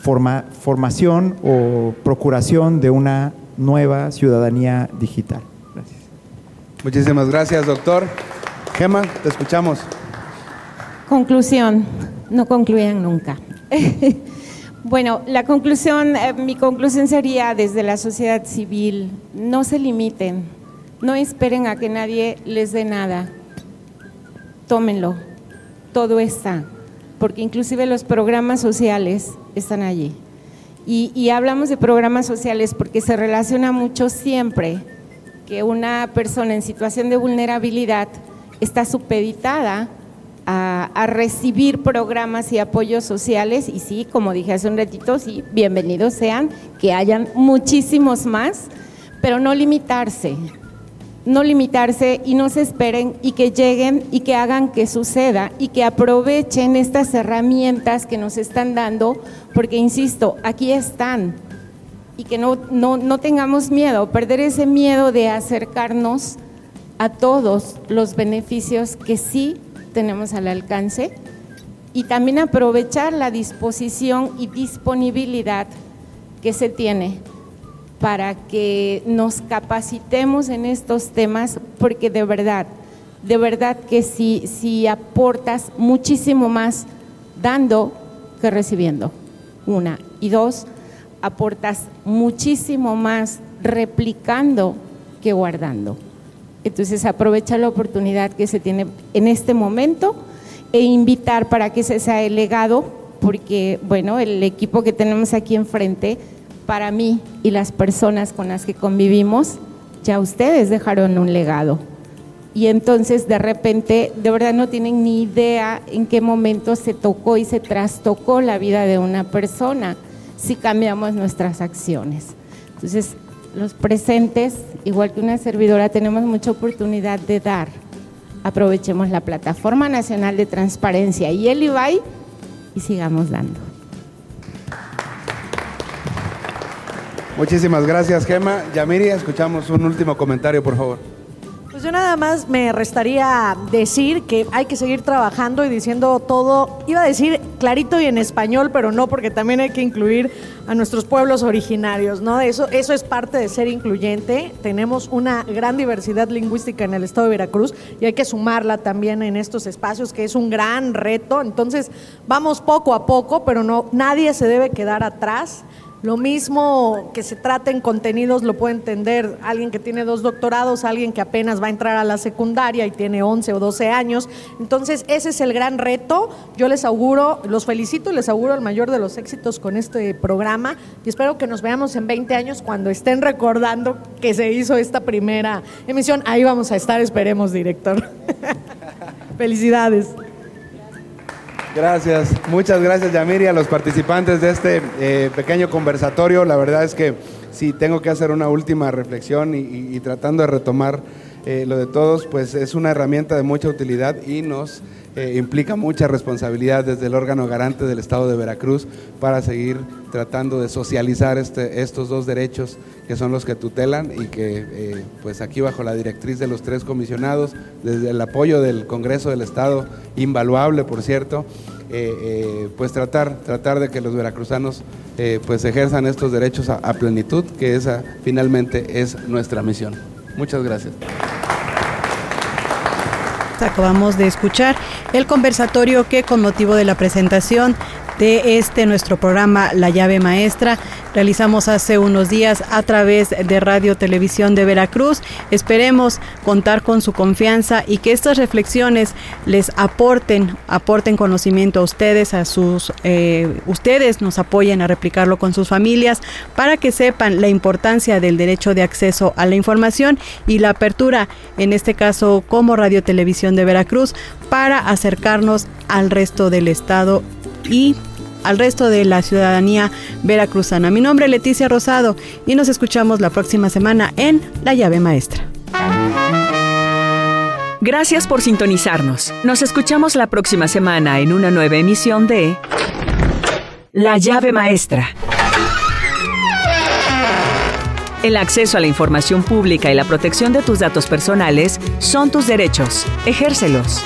I: forma, formación o procuración de una nueva ciudadanía digital.
E: Gracias. Muchísimas gracias, doctor. Gema, te escuchamos.
G: Conclusión, no concluyan nunca. [laughs] bueno, la conclusión, eh, mi conclusión sería desde la sociedad civil, no se limiten, no esperen a que nadie les dé nada, tómenlo, todo está porque inclusive los programas sociales están allí. Y, hablamos de programas sociales porque se relaciona mucho siempre que una persona en situación de vulnerabilidad está supeditada a, a, recibir programas y apoyos sociales. Y sí, como dije hace un ratito, sí, bienvenidos sean, que hayan muchísimos más, pero no limitarse, no limitarse y no se esperen y que lleguen y que hagan que suceda y que aprovechen estas herramientas que nos están dando, porque insisto, aquí están. Y que no, no, tengamos miedo, perder ese miedo de acercarnos a todos los beneficios que sí tenemos al alcance y también aprovechar la disposición y disponibilidad que se tiene para que nos capacitemos en estos temas, porque de verdad, de verdad que si, aportas muchísimo más dando que recibiendo, una. Y dos, aportas muchísimo más replicando que guardando. Entonces aprovecha la oportunidad que se tiene en este momento e invitar para que se sea el legado, porque bueno, el equipo que tenemos aquí enfrente, para mí y las personas con las que convivimos, ya ustedes dejaron un legado. Y entonces de repente, de verdad no tienen ni idea en qué momento se tocó y se trastocó la vida de una persona si cambiamos nuestras acciones. Entonces, los presentes, igual que una servidora, tenemos mucha oportunidad de dar. Aprovechemos la Plataforma Nacional de Transparencia y el IBAI y sigamos dando.
E: Muchísimas gracias, Gema. Yamiri, escuchamos un último comentario, por favor.
F: Pues yo nada más me restaría decir que hay que seguir trabajando y diciendo todo, iba a decir clarito y en español, pero no, porque también hay que incluir a nuestros pueblos originarios, ¿no? Eso, eso es parte de ser incluyente. Tenemos una gran diversidad lingüística en el estado de Veracruz y hay que sumarla también en estos espacios, que es un gran reto. Entonces, vamos poco a poco, pero no, nadie se debe quedar atrás. Lo mismo que se trata en contenidos lo puede entender alguien que tiene dos doctorados, alguien que apenas va a entrar a la secundaria y tiene 11 o 12 años. Entonces, ese es el gran reto. Yo les auguro, los felicito y les auguro el mayor de los éxitos con este programa y espero que nos veamos en 20 años cuando estén recordando que se hizo esta primera emisión. Ahí vamos a estar, esperemos, director. [laughs] Felicidades.
E: Gracias, muchas gracias Yamiri a los participantes de este eh, pequeño conversatorio. La verdad es que sí, tengo que hacer una última reflexión y, tratando de retomar eh, lo de todos, pues es una herramienta de mucha utilidad y nos eh, implica mucha responsabilidad desde el órgano garante del Estado de Veracruz para seguir tratando de socializar este, estos dos derechos que son los que tutelan y que pues aquí bajo la directriz de los tres comisionados, desde el apoyo del Congreso del Estado, invaluable por cierto, eh, eh, pues tratar, tratar de que los veracruzanos eh, pues ejerzan estos derechos a, plenitud, que esa finalmente es nuestra misión. Muchas gracias.
A: Acabamos de escuchar el conversatorio que con motivo de la presentación de este nuestro programa La llave maestra realizamos hace unos días a través de Radio Televisión de Veracruz. Esperemos contar con su confianza y que estas reflexiones les aporten, aporten conocimiento a ustedes, a sus, eh, ustedes nos apoyen a replicarlo con sus familias para que sepan la importancia del derecho de acceso a la información y la apertura, en este caso como Radio Televisión de Veracruz, para acercarnos al resto del estado y al resto de la ciudadanía veracruzana. Mi nombre es Leticia Rosado y nos escuchamos la próxima semana en La llave maestra.
H: Gracias por sintonizarnos. Nos escuchamos la próxima semana en una nueva emisión de La llave maestra. El acceso a la información pública y la protección de tus datos personales son tus derechos. Ejércelos.